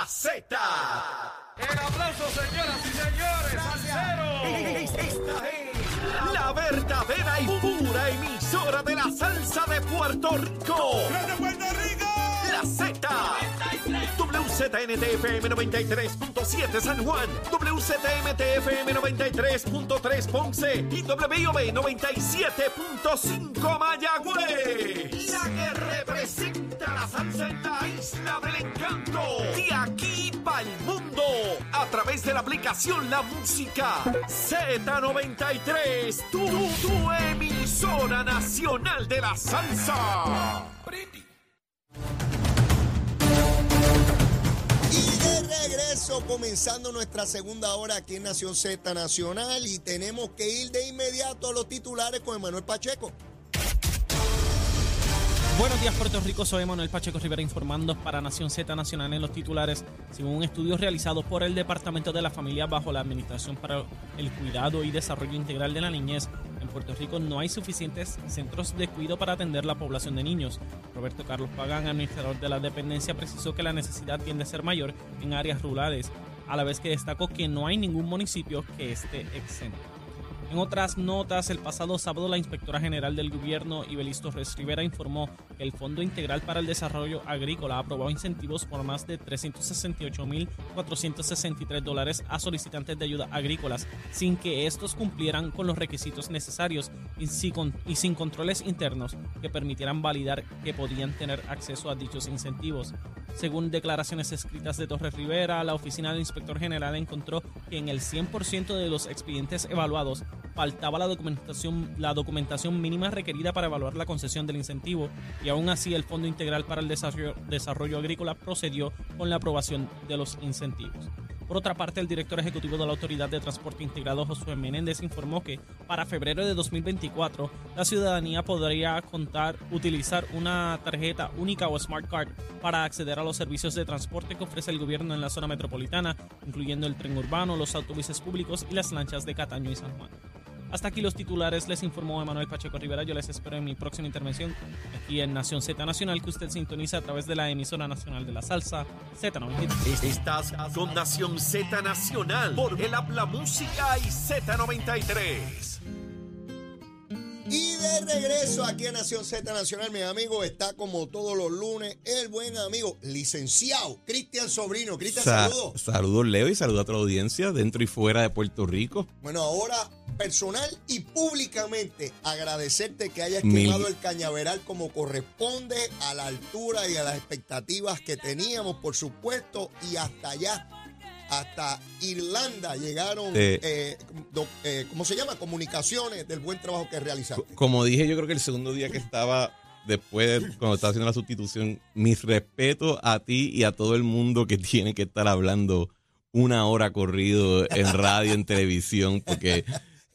La Z. El aplauso, señoras y señores, al cero. Esta es la verdadera y pura emisora de la salsa de Puerto Rico. ¡Desde Puerto Rico! La Z. WZNTFM 93.7 San Juan, WZMTFM 93.3 Ponce y WIOB 97.5 Mayagüez. La que representa en la isla del encanto. De aquí para el mundo. A través de la aplicación La Música Z93. Tu, tu emisora nacional de la salsa. Y de regreso, comenzando nuestra segunda hora aquí en Nación Z Nacional y tenemos que ir de inmediato a los titulares con Emanuel Pacheco. Buenos días, Puerto Rico. Soy Manuel Pacheco Rivera informando para Nación Z Nacional en los titulares. Según un estudio realizado por el Departamento de la Familia bajo la Administración para el Cuidado y Desarrollo Integral de la Niñez, en Puerto Rico no hay suficientes centros de cuidado para atender la población de niños. Roberto Carlos Pagán, administrador de la dependencia, precisó que la necesidad tiende a ser mayor en áreas rurales, a la vez que destacó que no hay ningún municipio que esté exento. En otras notas, el pasado sábado la inspectora general del gobierno, Ibeliz Torres Rivera, informó que el Fondo Integral para el Desarrollo Agrícola ha aprobado incentivos por más de 368.463 dólares a solicitantes de ayuda agrícolas, sin que estos cumplieran con los requisitos necesarios y y sin controles internos que permitieran validar que podían tener acceso a dichos incentivos. Según declaraciones escritas de Torres Rivera, la oficina del inspector general encontró que en el 100% de los expedientes evaluados faltaba la documentación, la documentación mínima requerida para evaluar la concesión del incentivo y aún así el Fondo Integral para el Desarrollo, Desarrollo Agrícola procedió con la aprobación de los incentivos. Por otra parte, el director ejecutivo de la Autoridad de Transporte Integrado, Josué Menéndez, informó que para febrero de 2024 la ciudadanía podría contar, utilizar una tarjeta única o Smart Card para acceder a los servicios de transporte que ofrece el gobierno en la zona metropolitana, incluyendo el tren urbano, los autobuses públicos y las lanchas de Cataño y San Juan. Hasta aquí los titulares, les informó Emanuel Pacheco Rivera. Yo les espero en mi próxima intervención aquí en Nación Z Nacional, que usted sintoniza a través de la emisora nacional de la salsa Z93. Estás con Nación Z Nacional por el Habla Música y Z93. Y de regreso aquí en Nación Z Nacional, mi amigo, está como todos los lunes el buen amigo, licenciado Cristian Sobrino. Cristian, Sa- saludos. Saludos, Leo, y saludos a toda la audiencia dentro y fuera de Puerto Rico. Bueno, ahora personal y públicamente agradecerte que hayas Mil- quemado el cañaveral como corresponde, a la altura y a las expectativas que teníamos, por supuesto, y hasta allá, hasta Irlanda llegaron, Eh. eh, do- eh, ¿cómo se llama? Comunicaciones del buen trabajo que realizaste. Co- Como dije, yo creo que el segundo día que estaba, después, de- cuando estaba haciendo la sustitución, mis respetos a ti y a todo el mundo que tiene que estar hablando una hora corrido en radio, en televisión, porque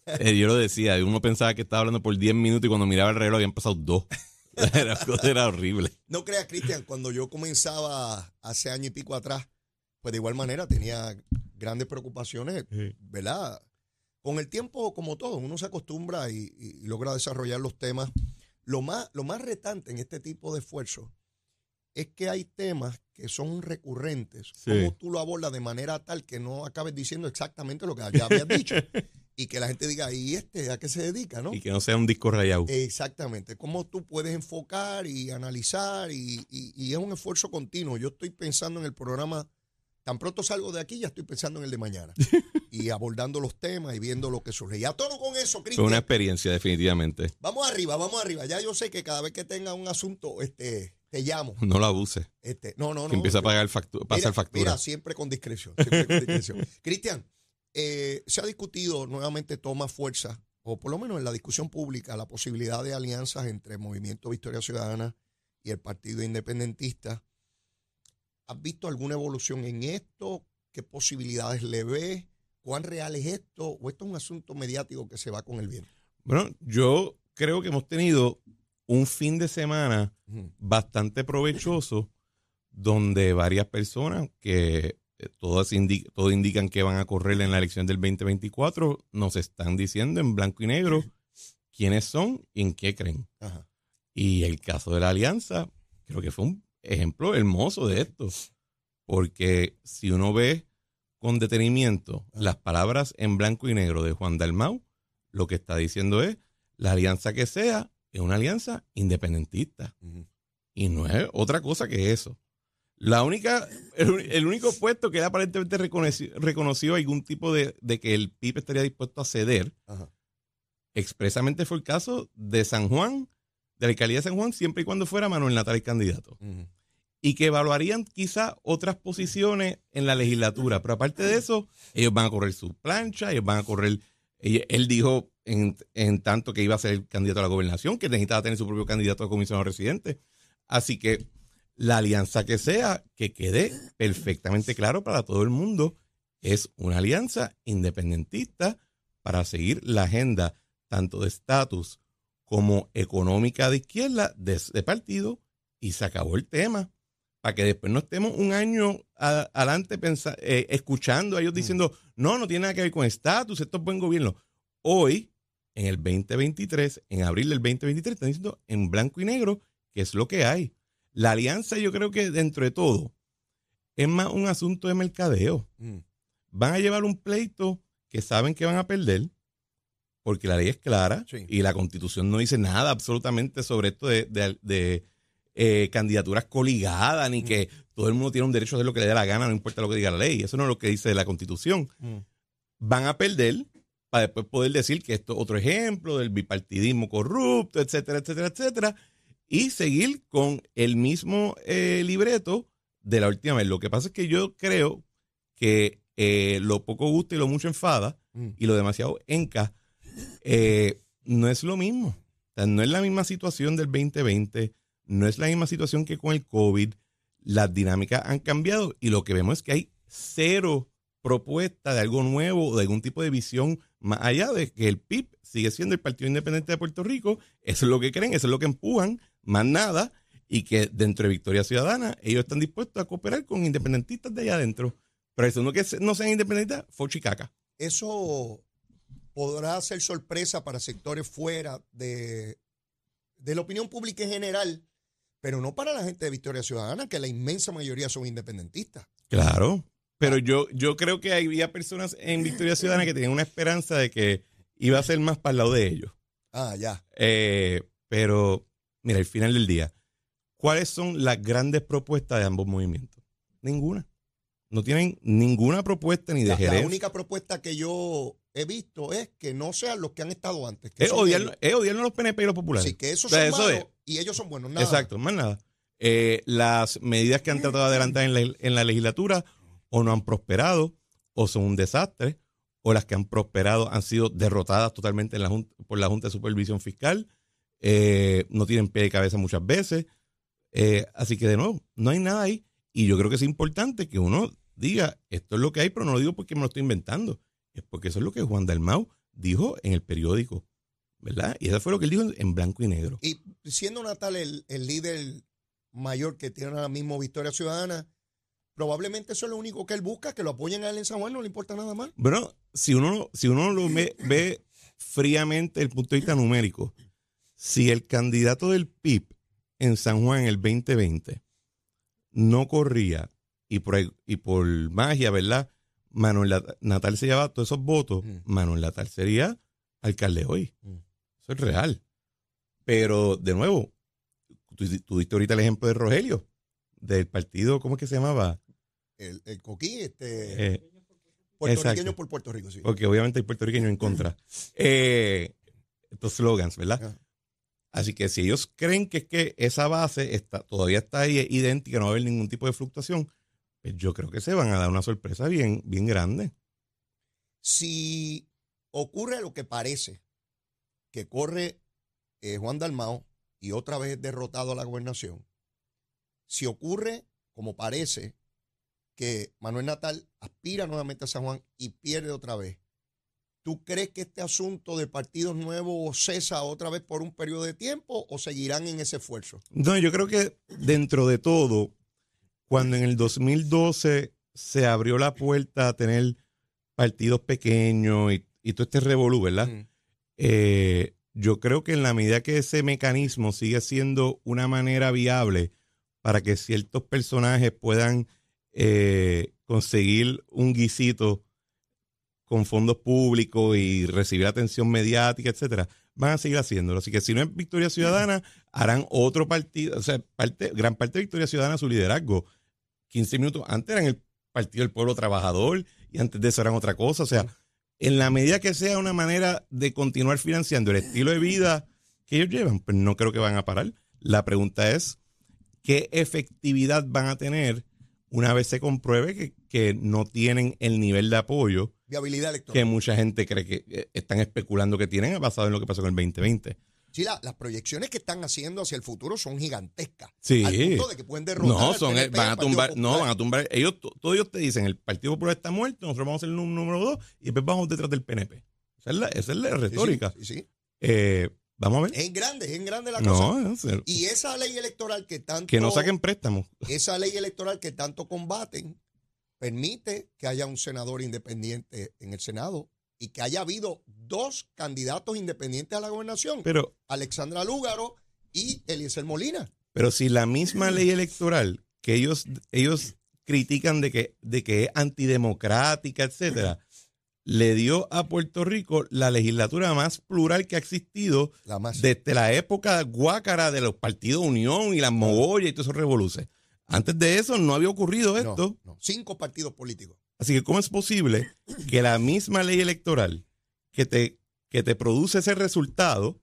eh, yo lo decía, uno pensaba que estaba hablando por 10 minutos y cuando miraba el reloj habían pasado dos. Era, era horrible. No creas, Cristian, cuando yo comenzaba hace año y pico atrás, pues de igual manera tenía grandes preocupaciones, ¿verdad? Con el tiempo, como todo, uno se acostumbra y, logra desarrollar los temas. Lo más, lo más retante en este tipo de esfuerzos es que hay temas que son recurrentes. Sí. Como tú lo abordas de manera tal que no acabes diciendo exactamente lo que ya habías dicho. y que la gente diga, ¿y este a qué se dedica? ¿no? Y que no sea un disco rayado. Exactamente, cómo tú puedes enfocar y analizar y, y- y es un esfuerzo continuo. Yo estoy pensando en el programa, tan pronto salgo de aquí, ya estoy pensando en el de mañana y abordando los temas y viendo lo que surge. Y a tono con eso, Fue Cristian, una experiencia, definitivamente. vamos arriba, vamos arriba. Ya yo sé que cada vez que tenga un asunto, este, te llamo. No lo abuse. Este, no, no, no. Que empieza a pagar factura, pasar Mira, factura. Mira, siempre con discreción. Siempre con discreción. Cristian, eh, se ha discutido nuevamente, toma fuerza, o por lo menos en la discusión pública, la posibilidad de alianzas entre el Movimiento Victoria Ciudadana y el Partido Independentista. ¿Has visto alguna evolución en esto? ¿Qué posibilidades le ves? ¿Cuán real es esto? ¿O esto es un asunto mediático que se va con el viento? Bueno, yo creo que hemos tenido un fin de semana bastante provechoso donde varias personas que todas indi- todo indican que van a correr en la elección del 2024 nos están diciendo en blanco y negro quiénes son y en qué creen. Ajá. Y el caso de la alianza creo que fue un ejemplo hermoso de esto. porque si uno ve con detenimiento las palabras en blanco y negro de Juan Dalmau, lo que está diciendo es, la alianza que sea es una alianza independentista. Y no es otra cosa que eso. La única, el, único puesto que él aparentemente reconoció, reconoció algún tipo de, que el PIB estaría dispuesto a ceder, expresamente fue el caso de San Juan, de la alcaldía de San Juan, siempre y cuando fuera Manuel Natal el candidato. Y que evaluarían quizá otras posiciones en la legislatura. Pero aparte de eso, ellos van a correr su plancha, ellos van a correr. Él dijo en, en tanto que iba a ser el candidato a la gobernación, que necesitaba tener su propio candidato a comisionado residente. Así que la alianza que sea, que quede perfectamente claro para todo el mundo, es una alianza independentista para seguir la agenda tanto de estatus como económica de izquierda de ese partido y se acabó el tema. Para que después no estemos un año adelante eh, escuchando a ellos mm. diciendo, no, no tiene nada que ver con estatus, esto es buen gobierno. Hoy, en el 2023, en abril del 2023, están diciendo en blanco y negro que es lo que hay. La alianza yo creo que dentro de todo es más un asunto de mercadeo. Mm. Van a llevar un pleito que saben que van a perder porque la ley es clara y la constitución no dice nada absolutamente sobre esto de, eh, candidaturas coligadas ni mm. que todo el mundo tiene un derecho a hacer lo que le dé la gana, no importa lo que diga la ley. Eso no es lo que dice la constitución. Mm. Van a perder para después poder decir que esto es otro ejemplo del bipartidismo corrupto, etcétera, etcétera, etcétera y seguir con el mismo eh, libreto de la última vez. Lo que pasa es que yo creo que eh, lo poco gusta y lo mucho enfada mm. y lo demasiado enca eh, no es lo mismo. no es la misma situación del 2020, no es la misma situación que con el COVID. Las dinámicas han cambiado y lo que vemos es que hay cero propuesta de algo nuevo o de algún tipo de visión más allá de que el PIB sigue siendo el Partido Independiente de Puerto Rico. Eso es lo que creen, eso es lo que empujan más nada, y que dentro de Victoria Ciudadana ellos están dispuestos a cooperar con independentistas de allá adentro. Pero eso no que no sean independentistas, fue chicaca. Eso podrá ser sorpresa para sectores fuera de, de la opinión pública en general, pero no para la gente de Victoria Ciudadana, que la inmensa mayoría son independentistas. Claro, pero yo, yo creo que había personas en Victoria Ciudadana que tenían una esperanza de que iba a ser más para el lado de ellos. Ah, ya. Eh, pero Mira, al final del día, ¿cuáles son las grandes propuestas de ambos movimientos? Ninguna. No tienen ninguna propuesta ni de la, gerencia. La única propuesta que yo he visto es que no sean los que han estado antes. es, odiar, es a los PNP y los populares. Sí, que esos son malos y ellos son buenos. Nada. Exacto, más nada. Eh, las medidas que han tratado de adelantar en la, en la legislatura o no han prosperado o son un desastre o las que han prosperado han sido derrotadas totalmente en la por la Junta de Supervisión Fiscal eh, no tienen pie de cabeza muchas veces. Eh, así que de nuevo, no hay nada ahí. Y yo creo que es importante que uno diga, esto es lo que hay, pero no lo digo porque me lo estoy inventando. Es porque eso es lo que Juan Dalmau dijo en el periódico. ¿Verdad? Y eso fue lo que él dijo en blanco y negro. Y siendo Natal el, líder mayor que tiene ahora mismo Victoria Ciudadana, probablemente eso es lo único que él busca, que lo apoyen a él en San Juan, no le importa nada más. Bueno, si uno, si uno lo ve, ve fríamente el punto de vista numérico, si el candidato del PIB en San Juan en el 2020 no corría y por, y por magia, ¿verdad? Manuel Natal se llevaba todos esos votos, Manuel Natal sería alcalde hoy. Eso es real. Pero, de nuevo, tú, diste ahorita el ejemplo de Rogelio, del partido, ¿cómo es que se llamaba? El, el Coquí, este. Eh, puertorriqueño por Puerto Rico, sí. Porque obviamente hay puertorriqueños en contra. Eh, estos slogans, ¿verdad? Así que si ellos creen que es que esa base está, todavía está ahí idéntica, no va a haber ningún tipo de fluctuación, pues yo creo que se van a dar una sorpresa bien, bien grande. Si ocurre lo que parece, que corre eh, Juan Dalmao y otra vez derrotado a la gobernación, si ocurre como parece que Manuel Natal aspira nuevamente a San Juan y pierde otra vez, ¿Tú crees que este asunto de partidos nuevos cesa otra vez por un periodo de tiempo o seguirán en ese esfuerzo? No, yo creo que dentro de todo, cuando en el 2012 se abrió la puerta a tener partidos pequeños y, todo este revolú, ¿verdad? Eh, yo creo que en la medida que ese mecanismo sigue siendo una manera viable para que ciertos personajes puedan eh, conseguir un guisito con fondos públicos y recibir atención mediática, etcétera, van a seguir haciéndolo. Así que si no es Victoria Ciudadana, harán otro partido, o sea, parte, gran parte de Victoria Ciudadana, su liderazgo. 15 minutos antes eran el Partido del Pueblo Trabajador y antes de eso eran otra cosa. O sea, en la medida que sea una manera de continuar financiando el estilo de vida que ellos llevan, pues no creo que van a parar. La pregunta es, ¿qué efectividad van a tener una vez se compruebe que, que no tienen el nivel de apoyo Viabilidad electoral. que mucha gente cree que eh, están especulando que tienen basado en lo que pasó con el 2020? Sí, la- las proyecciones que están haciendo hacia el futuro son gigantescas. Sí. Al punto de que pueden derrotar No, son, PNP, van a tumbar, no, van a tumbar. Ellos, to- todos ellos te dicen, el Partido Popular está muerto, nosotros vamos a ser el nú- número dos y después vamos detrás del PNP. Esa es la, esa es la Sí, sí, retórica. sí, sí. Eh, vamos a ver. Es en grande, es en grande la cosa. No, es Y esa ley electoral que tanto que no saquen préstamos. esa ley electoral que tanto combaten permite que haya un senador independiente en el Senado y que haya habido dos candidatos independientes a la gobernación, Pero, Alexandra Lúgaro y Eliezer Molina. pero si la misma ley electoral que ellos, ellos critican de que, de que es antidemocrática, etcétera, le dio a Puerto Rico la legislatura más plural que ha existido La más. desde la época guácara de los partidos Unión y las mogollas y todos esos revoluces. Antes de eso no había ocurrido No, esto. no, cinco partidos políticos. Así que, ¿cómo es posible que la misma ley electoral que te, que te produce ese resultado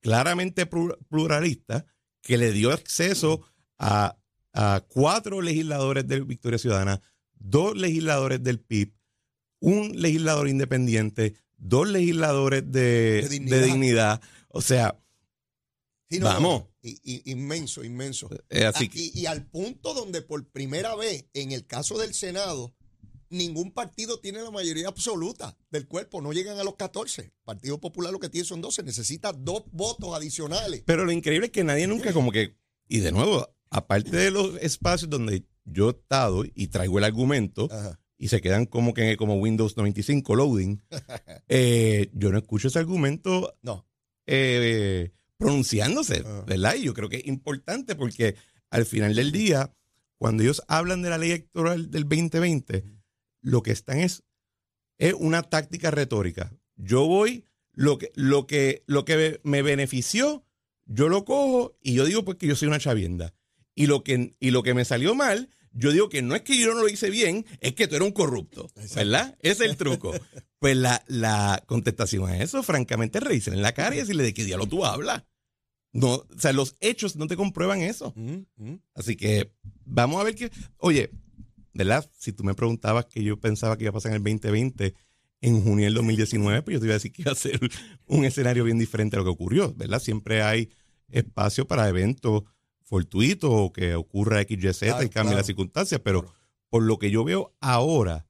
claramente plu- pluralista, que le dio acceso a, a cuatro legisladores de Victoria Ciudadana, dos legisladores del PIB, un legislador independiente, dos legisladores de, De de dignidad. dignidad. O sea, Sí, no, Vamos. Y- y- inmenso, inmenso. eh, así Ah, que... y, y al punto donde por primera vez, en el caso del Senado, ningún partido tiene la mayoría absoluta del cuerpo, no llegan a los 14. Partido Popular lo que tiene son 12, necesita dos votos adicionales. Pero lo increíble es que nadie nunca como que, y de nuevo, aparte de los espacios donde yo he estado y traigo el argumento Ajá. y se quedan como que como Windows 95 loading, eh, yo no escucho ese argumento No, eh, pronunciándose, Ah. ¿verdad? Y yo creo que es importante porque al final del día, cuando ellos hablan de la ley electoral del 2020, lo que están es, es una táctica retórica. Yo voy, lo que, lo que, lo que me benefició, yo lo cojo y yo digo pues que yo soy una chavienda. Y lo que, y lo que me salió mal, yo digo que no es que yo no lo hice bien, es que tú eres un corrupto, ¿verdad? Ese es el truco. Pues la, la contestación a eso, francamente, es reírse en la cara y decirle de qué diablo tú hablas. No, o sea, los hechos no te comprueban eso. Mm, mm. Así que vamos a ver qué. Oye, ¿verdad? Si tú me preguntabas que yo pensaba que iba a pasar en el 2020, en junio del 2019, pues yo te iba a decir que iba a ser un escenario bien diferente a lo que ocurrió, ¿verdad? Siempre hay espacio para eventos fortuitos o que ocurra XYZ Claro, y cambie claro. las circunstancias, pero Claro. por lo que yo veo ahora,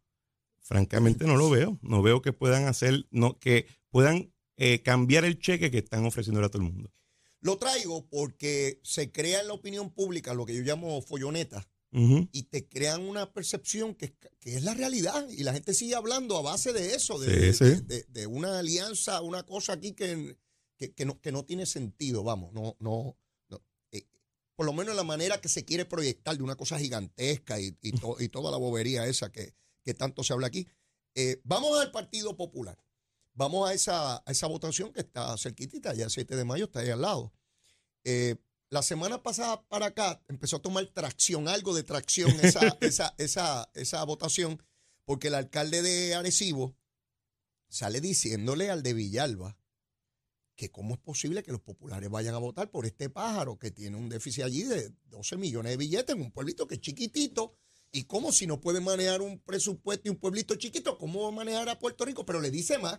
francamente no lo veo. No veo que puedan hacer, no, que puedan eh, cambiar el cheque que están ofreciendo a todo el mundo. Lo traigo porque se crea en la opinión pública lo que yo llamo folloneta y te crean una percepción que, que es la realidad y la gente sigue hablando a base de eso, de, Sí, de- sí. de- de una alianza, una cosa aquí que, que, que no, que no tiene sentido, vamos, no, no, por lo menos en la manera que se quiere proyectar de una cosa gigantesca y, y, to- y toda la bobería esa que, que tanto se habla aquí. Eh, vamos al Partido Popular. Vamos a esa, a esa votación que está cerquitita, ya el 7 de mayo está ahí al lado. Eh, la semana pasada para acá empezó a tomar tracción, algo de tracción esa, esa, esa, esa votación, porque el alcalde de Arecibo sale diciéndole al de Villalba que cómo es posible que los populares vayan a votar por este pájaro que tiene un déficit allí de 12 millones de billetes en un pueblito que es chiquitito. Y cómo si no puede manejar un presupuesto y un pueblito chiquito, ¿cómo va a manejar a Puerto Rico? Pero le dice más,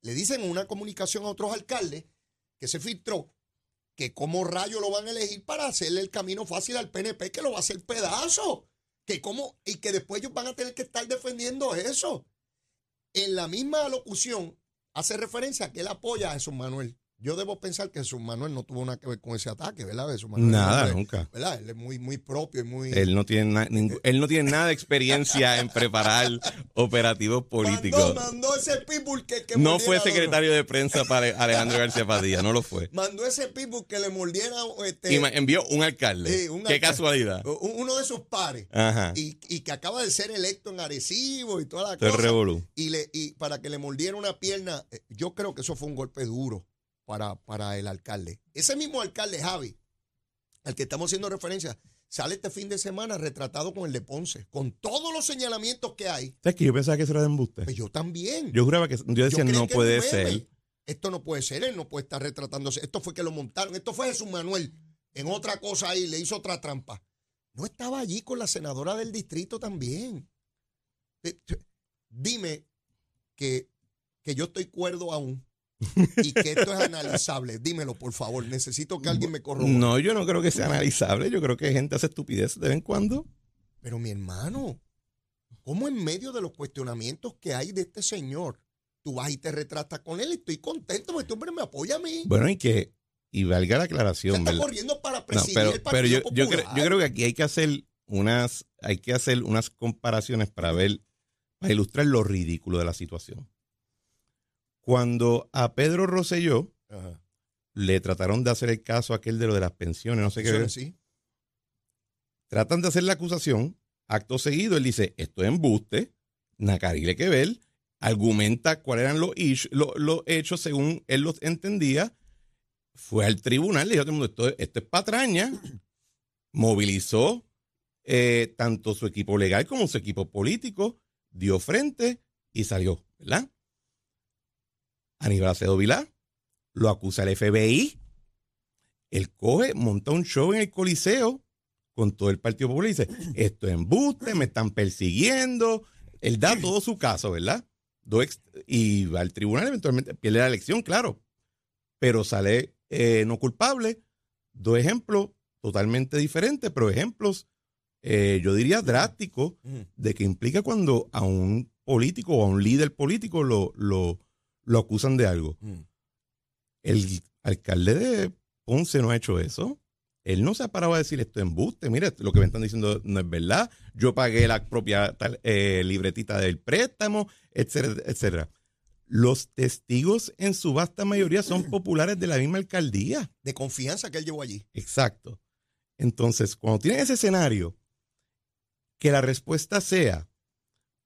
le dicen en una comunicación a otros alcaldes que se filtró que cómo rayos lo van a elegir para hacerle el camino fácil al PNP, que lo va a hacer pedazo. Que cómo, y que después ellos van a tener que estar defendiendo eso. En la misma locución hace referencia a que él apoya a Jesús Manuel Yo debo pensar que Jesús Manuel no tuvo nada que ver con ese ataque, ¿verdad? Jesús Manuel Nada, nunca. ¿Verdad? Él es muy, muy propio y muy... Él no tiene na- ningú- él no tiene nada de experiencia en preparar operativos políticos. Mandó, mandó ese people que, que No fue secretario de prensa para Alejandro García Padilla, no lo fue. Mandó ese people que le mordiera este, Y envió un alcalde. Sí, un Qué alcalde. casualidad. uno de sus pares. Ajá. Y, y que acaba de ser electo en Arecibo y toda la el cosa. revolú. Y, le, y para que le mordiera una pierna, eh, yo creo que eso fue un golpe duro para, para el alcalde. Ese mismo alcalde, Javi, al que estamos haciendo referencia, sale este fin de semana retratado con el de Ponce, con todos los señalamientos que hay. ¿Sabes que yo pensaba que eso era de embuste? Pues yo también. Yo juraba que. Yo decía, no que puede ser. Esto no puede ser, él no puede estar retratándose. Esto fue que lo montaron. Esto fue Jesús Manuel. En otra cosa ahí, le hizo otra trampa. No estaba allí con la senadora del distrito también. Eh, Dime que, que yo estoy cuerdo aún y que esto es analizable. Dímelo, por favor. Necesito que alguien me corrobore. No, yo no creo que sea analizable. Yo creo que gente hace estupidez de vez en cuando. Pero mi hermano, ¿cómo en medio de los cuestionamientos que hay de este señor, tú vas y te retratas con él? Estoy contento porque este hombre me apoya a mí. Bueno, y que. Y valga la Se aclaración, está ¿verdad? corriendo para No, presidir pero, el pero Partido yo, yo, creo, Popular. yo creo que aquí hay que hacer unas, hay que hacer unas comparaciones para ver, para ilustrar lo ridículo de la situación. Cuando a Pedro Rosselló Ajá. le trataron de hacer el caso aquel de lo de las pensiones, no sé qué, sí. tratan de hacer la acusación, acto seguido él dice, esto es embuste, Nacarile que ver, argumenta cuáles eran los, ish- lo- los hechos según él los entendía, fue al tribunal, le dijo a todo el mundo, esto, esto es patraña, movilizó eh, tanto su equipo legal como su equipo político, dio frente y salió, ¿verdad? Aníbal Acedo Vilá lo acusa el FBI, él coge, monta un show en el Coliseo con todo el Partido Popular y dice, esto es embuste, me están persiguiendo. Él da todo su caso, ¿verdad? Y va al tribunal, eventualmente pierde la elección, claro, pero sale eh, no culpable. Dos ejemplos totalmente diferentes, pero ejemplos, eh, yo diría, drásticos de que implica cuando a un político o a un líder político lo, lo, lo acusan de algo. Ujú. El alcalde de Ponce no ha hecho eso. Él no se ha parado a decir esto es embuste. Mire, lo que me están diciendo no es verdad. Yo pagué la propia tal- eh, libretita del préstamo, etcétera, etcétera. Los testigos en su vasta mayoría son populares de la misma alcaldía. De confianza que él llevó allí. Exacto. Entonces, cuando tienen ese escenario, que la respuesta sea,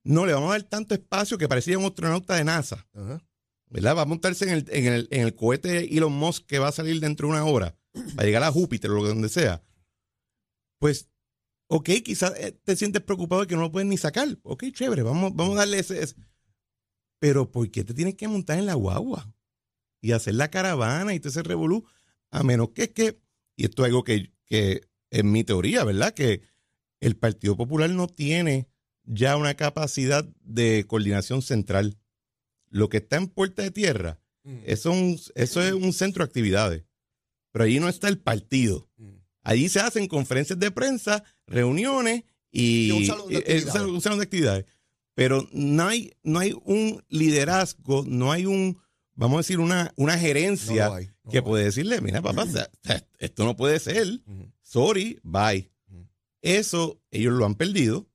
no le vamos a dar tanto espacio que parecía un astronauta de NASA. Ajá. ¿Verdad? Va a montarse en el, en el, en el cohete Elon Musk que va a salir dentro de una hora, para llegar a Júpiter o donde sea. Pues, ok, quizás eh, te sientes preocupado de que no lo puedes ni sacar. Ok, chévere, vamos, vamos a darle ese. Pero, ¿por qué te tienes que montar en la guagua? Y hacer la caravana y todo ese revolú. A menos que que, y esto es algo que, que es mi teoría, ¿verdad? Que el Partido Popular no tiene ya una capacidad de coordinación central. Lo que está en Puerta de Tierra, Ujú. eso es un, eso es un centro de actividades. Pero allí no está el partido. Ujú. Allí se hacen conferencias de prensa, reuniones y, Y un salón de y- eh, salón- un salón de actividades. Pero no hay, no hay un liderazgo, no hay un, vamos a decir, una, una gerencia No lo hay, no que puede decirle, mira, papá, sea, esto no puede ser. Sorry, bye. Eso ellos lo han perdido.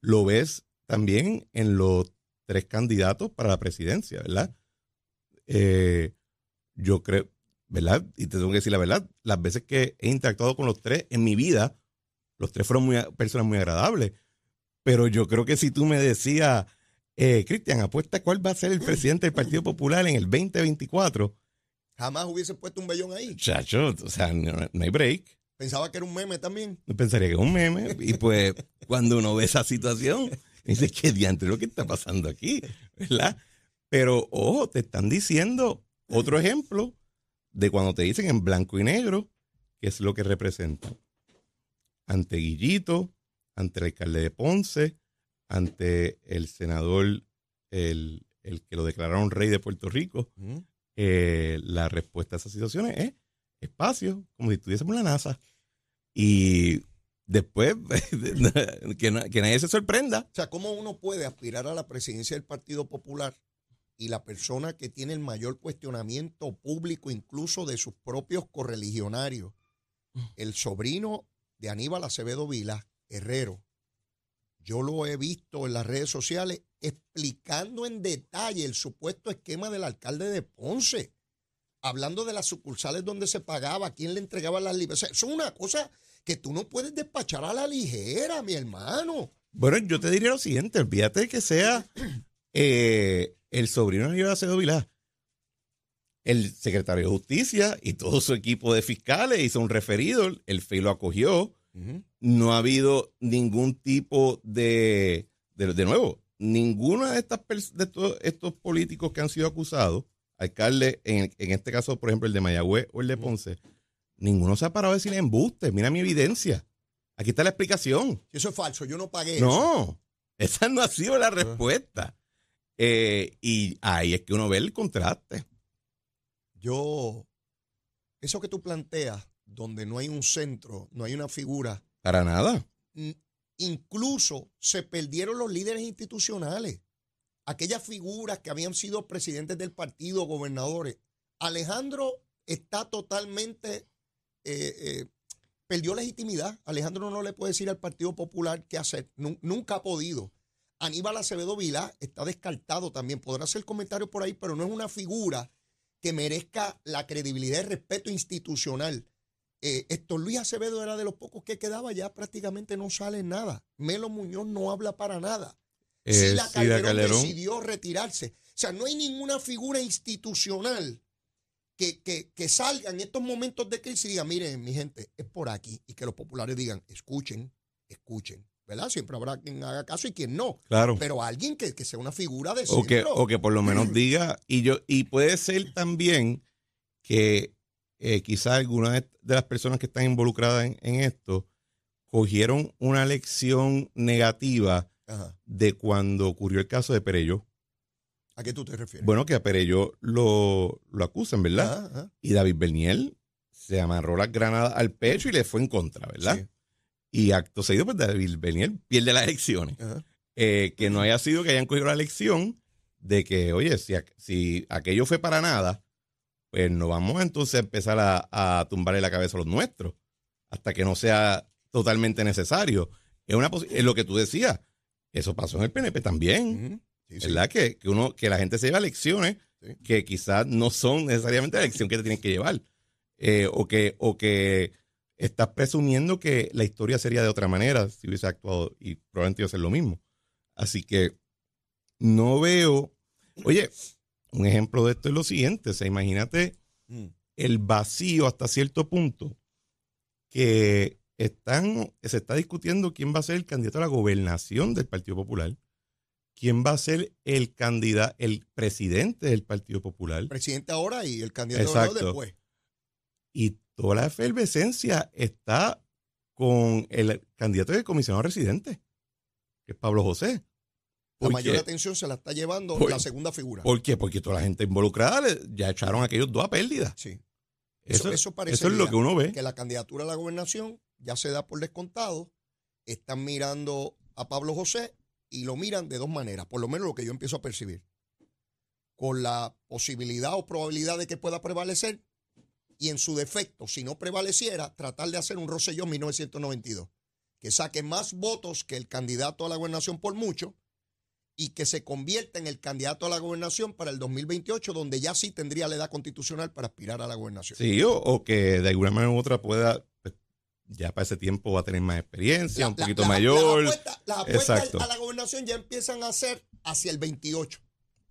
Lo ves también en los tres candidatos para la presidencia, ¿verdad? Eh, yo creo, ¿verdad? Y te tengo que decir la verdad, las veces que he interactuado con los tres en mi vida, los tres fueron muy, personas muy agradables. Pero yo creo que si tú me decías, eh, Cristian, apuesta cuál va a ser el presidente del Partido Popular en el 2024, Jamás hubiese puesto un vellón ahí. chacho, o sea, no, no hay break. Pensaba que era un meme también. Pensaría que es un meme. Y pues, cuando uno ve esa situación, dice, ¿qué diantre lo que está pasando aquí? ¿Verdad? Pero, ojo, te están diciendo otro ejemplo de cuando te dicen en blanco y negro qué es lo que representa. Ante Guillito, ante el alcalde de Ponce, ante el senador, el, el que lo declararon rey de Puerto Rico, eh, la respuesta a esas situaciones es espacio, como si estuviésemos en la NASA. Y después, que, na- que nadie se sorprenda. O sea, ¿cómo uno puede aspirar a la presidencia del Partido Popular y la persona que tiene el mayor cuestionamiento público, incluso de sus propios correligionarios, el sobrino de Aníbal Acevedo Vila, Herrero. Yo lo he visto en las redes sociales explicando en detalle el supuesto esquema del alcalde de Ponce, hablando de las sucursales donde se pagaba, quién le entregaba las libras. eso es una cosa que tú no puedes despachar a la ligera, mi hermano. Bueno, yo te diría lo siguiente, olvídate que sea eh, el sobrino de Acevedo Vilá. El secretario de Justicia y todo su equipo de fiscales hizo un referido, el FEI lo acogió. No ha habido ningún tipo de, de, de nuevo, ninguno de, estas, de estos, estos, políticos que han sido acusados, alcalde, en, en, este caso, por ejemplo, el de Mayagüez o el de Ponce, ninguno se ha parado a decir embuste. Mira mi evidencia. Aquí está la explicación. Eso es falso, yo no pagué no, eso. esa no ha sido la respuesta. Eh, y ahí es que uno ve el contraste. Yo, eso que tú planteas, donde no hay un centro, no hay una figura. Para nada. Incluso se perdieron los líderes institucionales. Aquellas figuras que habían sido presidentes del partido, gobernadores. Alejandro está totalmente, eh, eh, perdió legitimidad. Alejandro no le puede decir al Partido Popular qué hacer. Nunca ha podido. Aníbal Acevedo Vilá está descartado también. Podrá hacer comentarios por ahí, pero no es una figura que merezca la credibilidad y respeto institucional. Eh, Luis Acevedo era de los pocos que quedaba, ya prácticamente no sale nada. Melo Muñoz no habla para nada. Eh, la Calderón, decidió retirarse. O sea, no hay ninguna figura institucional que, que, que, salga en estos momentos de crisis y diga, miren, mi gente, es por aquí. Y que los populares digan, escuchen, escuchen. ¿verdad? Siempre habrá quien haga caso y quien no. Claro. Pero alguien que, sea una figura de o que, o que por lo menos diga, y yo, y puede ser también que eh, quizás algunas de, las personas que están involucradas en, esto cogieron una lección negativa de cuando ocurrió el caso de Perello. ¿A qué tú te refieres? Bueno, que a Perello lo, lo acusan, ¿verdad? Y David Berniel se amarró las granadas al pecho y le fue en contra, ¿verdad? Sí. Y acto seguido, pues David Beniel pierde las elecciones. Eh, que no haya sido que hayan cogido la elección de que, oye, si, si aquello fue para nada, pues no vamos entonces a empezar a, tumbarle la cabeza a los nuestros hasta que no sea totalmente necesario. Es, una es lo que tú decías. Eso pasó en el PNP también. ¿Verdad? Que, que, uno, que la gente se lleva lecciones que quizás no son necesariamente la lección que te tienen que llevar. Eh, o, que, o que estás presumiendo que la historia sería de otra manera si hubiese actuado y probablemente iba a ser lo mismo. Así que no veo. Oye, un ejemplo de esto es lo siguiente: o sea, imagínate mm. el vacío hasta cierto punto que están, se está discutiendo quién va a ser el candidato a la gobernación del Partido Popular, quién va a ser el candidato, el presidente del Partido Popular. Presidente ahora y el candidato después. Y toda la efervescencia está con el candidato de comisionado residente, que es Pablo José. La mayor atención se la está llevando la segunda figura. ¿Por qué? Porque toda la gente involucrada ya echaron a aquellos dos a pérdida. Sí. Eso, eso, parece eso es lo que uno ve. Que la candidatura a la gobernación ya se da por descontado. Están mirando a Pablo José y lo miran de dos maneras, por lo menos lo que yo empiezo a percibir. Con la posibilidad o probabilidad de que pueda prevalecer y en su defecto, si no prevaleciera, tratar de hacer un Rosellón 1992, que saque más votos que el candidato a la gobernación por mucho y que se convierta en el candidato a la gobernación para el 2028, donde ya sí tendría la edad constitucional para aspirar a la gobernación. Sí, o, que de alguna manera u otra pueda, pues, ya para ese tiempo va a tener más experiencia, un poquito mayor. Las apuestas, a la gobernación ya empiezan a ser hacia el 28.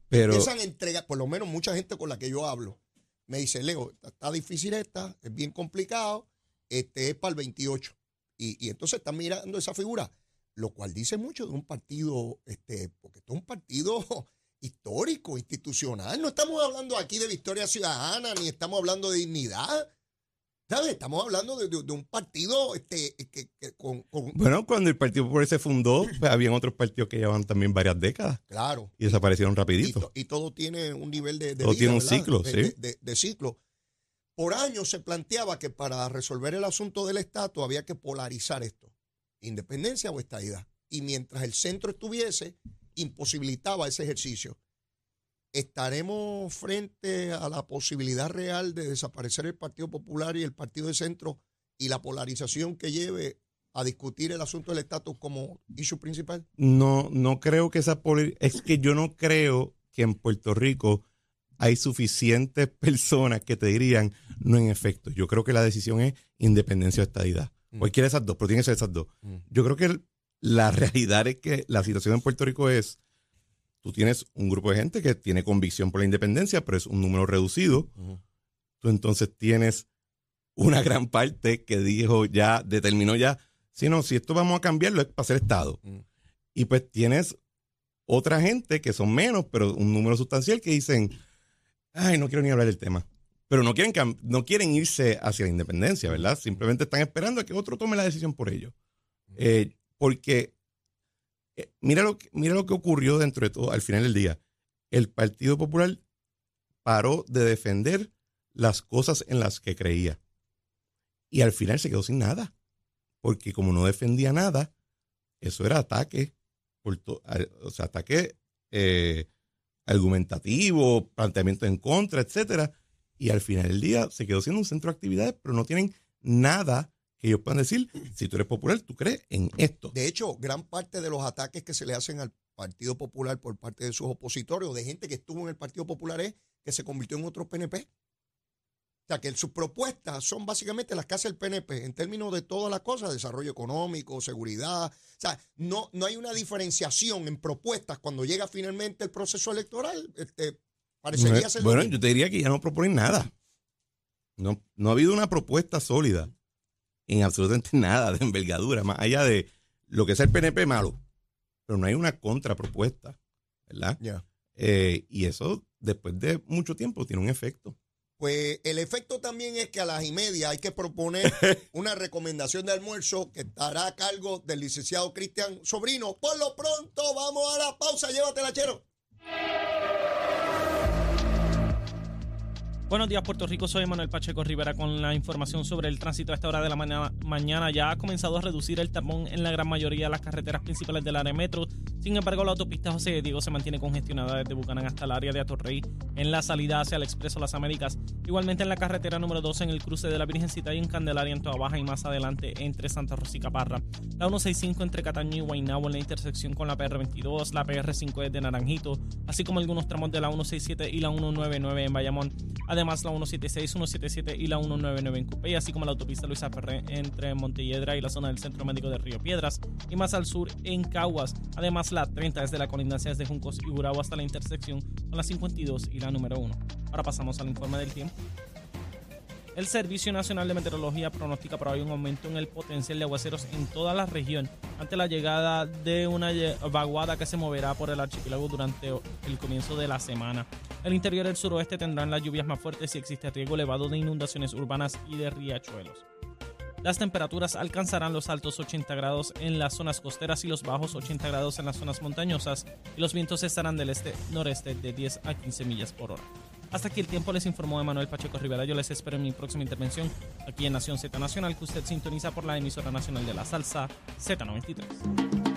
Pero, empiezan a entregar, por lo menos mucha gente con la que yo hablo, me dice, Leo, está difícil esta, es bien complicado, este es para el 28. Y, entonces están mirando esa figura, lo cual dice mucho de un partido, este, porque esto es un partido histórico, institucional. No estamos hablando aquí de victoria ciudadana, ni estamos hablando de dignidad. Estamos hablando de, un partido este, que, con, Bueno, cuando el Partido Popular se fundó, pues, habían otros partidos que llevaban también varias décadas. Claro. Y desaparecieron rapidito. Y, todo tiene un nivel de, Todo tiene un ciclo, sí. De, ciclo. Por años se planteaba que para resolver el asunto del estatus había que polarizar esto. Independencia o estadidad. Y mientras el centro estuviese, imposibilitaba ese ejercicio. ¿Estaremos frente a la posibilidad real de desaparecer el Partido Popular y el Partido de Centro y la polarización que lleve a discutir el asunto del estatus como issue principal? No, no creo que esa es que yo no creo que en Puerto Rico hay suficientes personas que te dirían, no en efecto. Yo creo que la decisión es independencia o estadidad. Mm. Cualquiera de esas dos, pero tiene que ser esas dos. Mm. Yo creo que la realidad es que la situación en Puerto Rico es, tú tienes un grupo de gente que tiene convicción por la independencia, pero es un número reducido. Tú entonces tienes una gran parte que dijo ya, determinó ya, si no, si esto vamos a cambiarlo es para ser Estado. Y pues tienes otra gente que son menos, pero un número sustancial que dicen, ay, no quiero ni hablar del tema. Pero no quieren, no quieren irse hacia la independencia, ¿verdad? Simplemente están esperando a que otro tome la decisión por ellos. Eh, porque mira, lo que, mira lo que ocurrió dentro de todo al final del día. El Partido Popular paró de defender las cosas en las que creía. Y al final se quedó sin nada. Porque como no defendía nada, eso era ataque, o sea, ataque eh, argumentativo, planteamiento en contra, etcétera. Y al final del día se quedó siendo un centro de actividades, pero no tienen nada que ellos puedan decir. Si tú eres popular, tú crees en esto. De hecho, gran parte de los ataques que se le hacen al Partido Popular por parte de sus opositores o de gente que estuvo en el Partido Popular es que se convirtió en otro PNP. O sea, que sus propuestas son básicamente las que hace el PNP en términos de todas las cosas, desarrollo económico, seguridad. O sea, no, no hay una diferenciación en propuestas cuando llega finalmente el proceso electoral. Este, parecería ser lo bueno, yo te diría que ya no proponen nada. No, no ha habido una propuesta sólida en absolutamente nada de envergadura, más allá de lo que es el PNP malo. Pero no hay una contrapropuesta, ¿verdad? Ya. Eh, y eso, después de mucho tiempo, tiene un efecto. Pues el efecto también es que a las y media hay que proponer una recomendación de almuerzo que estará a cargo del licenciado Cristian Sobrino. Por lo pronto, vamos a la pausa. Llévatela, chero. Buenos días, Puerto Rico. Soy Manuel Pacheco Rivera con la información sobre el tránsito a esta hora de la mañana. mañana. Ya ha comenzado a reducir el tapón en la gran mayoría de las carreteras principales del área metro. Sin embargo, la autopista José de Diego se mantiene congestionada desde Bucanán hasta el área de Atorrey en la salida hacia el Expreso Las Américas. Igualmente en la carretera número 12 en el cruce de la Virgencita y en Candelaria en Toa Baja y más adelante entre Santa Rosa y Caparra. La 165 entre Cataño y Guaynabo en la intersección con la PR22, la PR5 desde Naranjito, así como algunos tramos de la 167 y la 199 en Bayamón. Además, la 176, 177 y la 199 en Cupey, así como la autopista Luisa Ferré entre Montelledra y la zona del Centro Médico de Río Piedras, y más al sur en Caguas. Además, la 30 desde la colindancia de Juncos y Burabo hasta la intersección con la 52 y la número 1. Ahora pasamos al informe del tiempo. El Servicio Nacional de Meteorología pronostica para hoy un aumento en el potencial de aguaceros en toda la región ante la llegada de una vaguada que se moverá por el archipiélago durante el comienzo de la semana. El interior del suroeste tendrán las lluvias más fuertes y existe riesgo elevado de inundaciones urbanas y de riachuelos. Las temperaturas alcanzarán los altos 80 grados en las zonas costeras y los bajos 80 grados en las zonas montañosas y los vientos estarán del este-noreste de 10 a 15 millas por hora. Hasta aquí el tiempo les informó Emanuel Pacheco Rivera. Yo les espero en mi próxima intervención aquí en Nación Z Nacional que usted sintoniza por la emisora nacional de la salsa Z93.